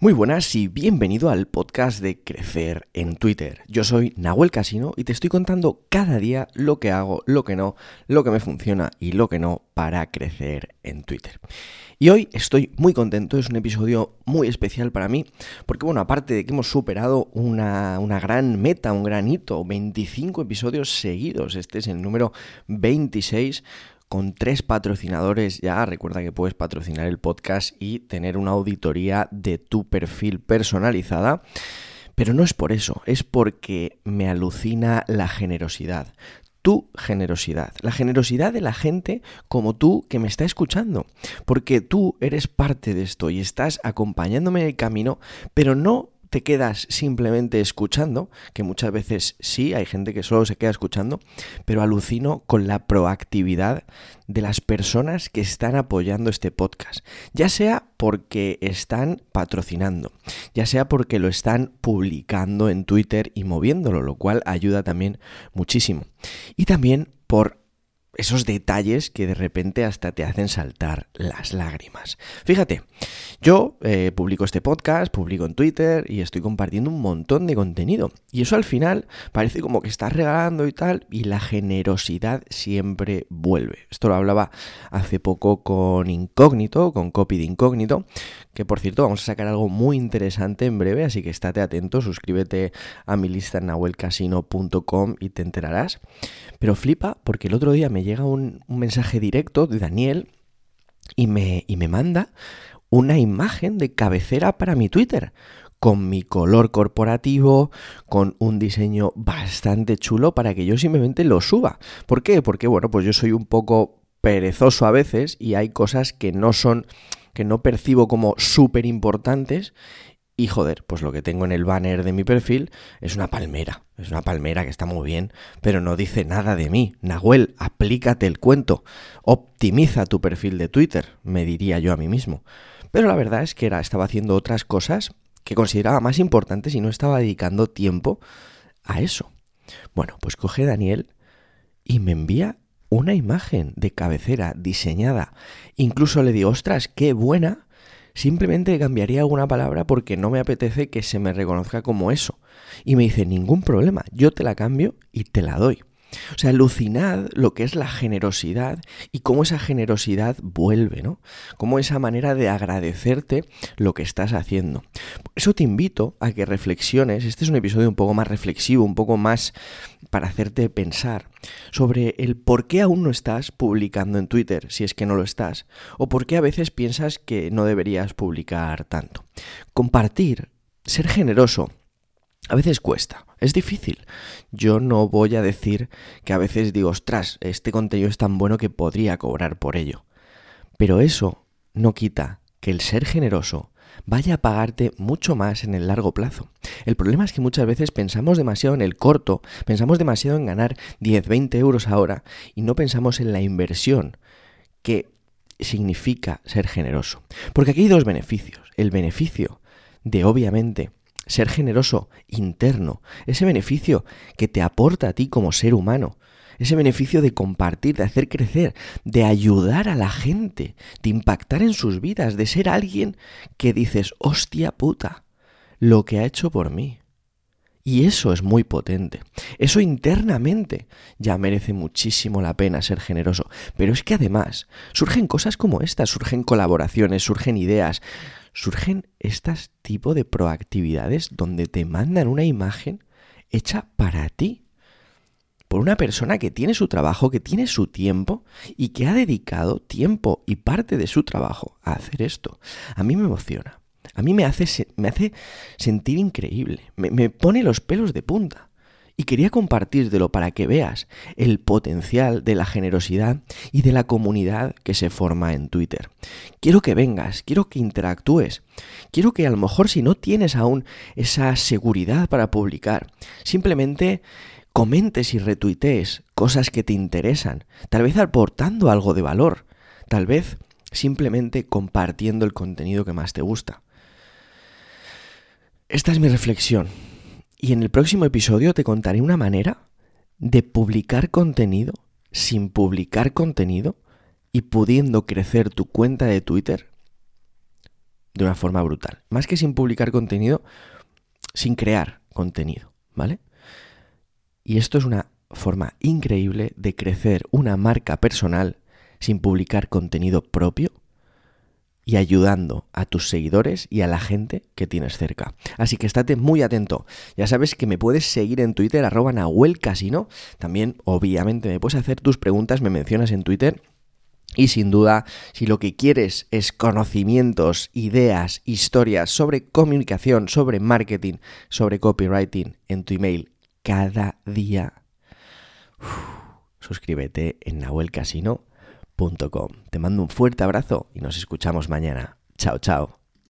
Muy buenas y bienvenido al podcast de Crecer en Twitter. Yo soy Nahuel Casino y te estoy contando cada día lo que hago, lo que no, lo que me funciona y lo que no para crecer en Twitter. Y hoy estoy muy contento, es un episodio muy especial para mí, porque bueno, aparte de que hemos superado una, una gran meta, un gran hito, 25 episodios seguidos, este es el número 26, con tres patrocinadores ya. Recuerda que puedes patrocinar el podcast y tener una auditoría de tu perfil personalizada. Pero no es por eso, es porque me alucina la generosidad. Tu generosidad, la generosidad de la gente como tú que me está escuchando, porque tú eres parte de esto y estás acompañándome en el camino, pero no te quedas simplemente escuchando, que muchas veces sí, hay gente que solo se queda escuchando, pero alucino con la proactividad de las personas que están apoyando este podcast, ya sea porque están patrocinando, ya sea porque lo están publicando en Twitter y moviéndolo, lo cual ayuda también muchísimo. Y también por esos detalles que de repente hasta te hacen saltar las lágrimas. Fíjate, yo eh, publico este podcast, publico en Twitter y estoy compartiendo un montón de contenido. Y eso al final parece como que estás regalando y tal, y la generosidad siempre vuelve. Esto lo hablaba hace poco con Incógnito, con Copy de Incógnito, que por cierto vamos a sacar algo muy interesante en breve, así que estate atento, suscríbete a mi lista en nahuelcasino.com y te enterarás. Pero flipa porque el otro día me llega un, mensaje directo de Daniel y me, y me manda una imagen de cabecera para mi Twitter con mi color corporativo, con un diseño bastante chulo para que yo simplemente lo suba. ¿Por qué? Porque bueno, pues yo soy un poco perezoso a veces y hay cosas que no son que no percibo como súper importantes. Y joder, pues lo que tengo en el banner de mi perfil es una palmera. Es una palmera que está muy bien, pero no dice nada de mí. Nahuel, aplícate el cuento. Optimiza tu perfil de Twitter, me diría yo a mí mismo. Pero la verdad es que era, estaba haciendo otras cosas que consideraba más importantes y no estaba dedicando tiempo a eso. Bueno, pues coge Daniel y me envía una imagen de cabecera diseñada. Incluso le digo, ostras, qué buena. Simplemente cambiaría alguna palabra porque no me apetece que se me reconozca como eso. Y me dice, ningún problema, yo te la cambio y te la doy. O sea, alucinad lo que es la generosidad y cómo esa generosidad vuelve, ¿no? Cómo esa manera de agradecerte lo que estás haciendo. Eso te invito a que reflexiones, este es un episodio un poco más reflexivo, un poco más para hacerte pensar sobre el por qué aún no estás publicando en Twitter, si es que no lo estás, o por qué a veces piensas que no deberías publicar tanto. Compartir, ser generoso, a veces cuesta, es difícil. Yo no voy a decir que a veces digo, ostras, este contenido es tan bueno que podría cobrar por ello. Pero eso no quita que el ser generoso vaya a pagarte mucho más en el largo plazo. El problema es que muchas veces pensamos demasiado en el corto, pensamos demasiado en ganar 10, 20 euros ahora y no pensamos en la inversión que significa ser generoso. Porque aquí hay dos beneficios. El beneficio de, obviamente, ser generoso interno, ese beneficio que te aporta a ti como ser humano, ese beneficio de compartir, de hacer crecer, de ayudar a la gente, de impactar en sus vidas, de ser alguien que dices, hostia puta, lo que ha hecho por mí. Y eso es muy potente. Eso internamente ya merece muchísimo la pena ser generoso. Pero es que además surgen cosas como estas, surgen colaboraciones, surgen ideas, surgen estas tipo de proactividades donde te mandan una imagen hecha para ti. Por una persona que tiene su trabajo, que tiene su tiempo y que ha dedicado tiempo y parte de su trabajo a hacer esto. A mí me emociona. A mí me hace, me hace sentir increíble. Me, me pone los pelos de punta. Y quería compartírtelo para que veas el potencial de la generosidad y de la comunidad que se forma en Twitter. Quiero que vengas, quiero que interactúes, quiero que a lo mejor si no tienes aún esa seguridad para publicar, simplemente comentes y retuitees cosas que te interesan, tal vez aportando algo de valor, tal vez simplemente compartiendo el contenido que más te gusta. Esta es mi reflexión y en el próximo episodio te contaré una manera de publicar contenido sin publicar contenido y pudiendo crecer tu cuenta de Twitter de una forma brutal. Más que sin publicar contenido, sin crear contenido, ¿vale? Y esto es una forma increíble de crecer una marca personal sin publicar contenido propio y ayudando a tus seguidores y a la gente que tienes cerca. Así que estate muy atento. Ya sabes que me puedes seguir en Twitter, arroba Nahuel Casino. También, obviamente, me puedes hacer tus preguntas, me mencionas en Twitter. Y sin duda, si lo que quieres es conocimientos, ideas, historias sobre comunicación, sobre marketing, sobre copywriting en tu email cada día, suscríbete en nahuelcasino.com. Te mando un fuerte abrazo y nos escuchamos mañana. Chao, chao.